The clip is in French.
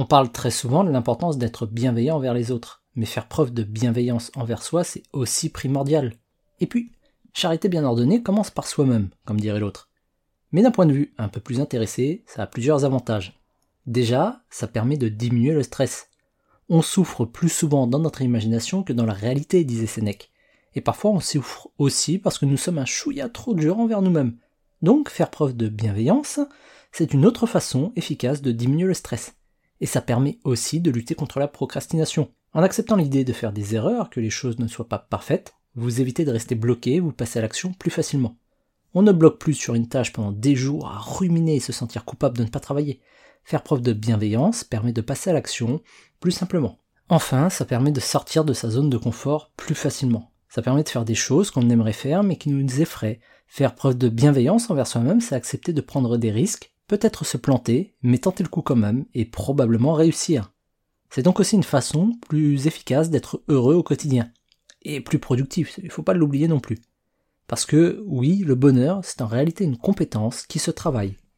On parle très souvent de l'importance d'être bienveillant envers les autres, mais faire preuve de bienveillance envers soi, c'est aussi primordial. Et puis, charité bien ordonnée commence par soi-même, comme dirait l'autre. Mais d'un point de vue un peu plus intéressé, ça a plusieurs avantages. Déjà, ça permet de diminuer le stress. On souffre plus souvent dans notre imagination que dans la réalité, disait Sénèque. Et parfois on souffre aussi parce que nous sommes un chouïa trop dur envers nous-mêmes. Donc faire preuve de bienveillance, c'est une autre façon efficace de diminuer le stress. Et ça permet aussi de lutter contre la procrastination. En acceptant l'idée de faire des erreurs, que les choses ne soient pas parfaites, vous évitez de rester bloqué, vous passez à l'action plus facilement. On ne bloque plus sur une tâche pendant des jours à ruminer et se sentir coupable de ne pas travailler. Faire preuve de bienveillance permet de passer à l'action plus simplement. Enfin, ça permet de sortir de sa zone de confort plus facilement. Ça permet de faire des choses qu'on aimerait faire mais qui nous effraient. Faire preuve de bienveillance envers soi-même, c'est accepter de prendre des risques, peut-être se planter, mais tenter le coup quand même et probablement réussir. C'est donc aussi une façon plus efficace d'être heureux au quotidien. Et plus productif, il ne faut pas l'oublier non plus. Parce que oui, le bonheur, c'est en réalité une compétence qui se travaille.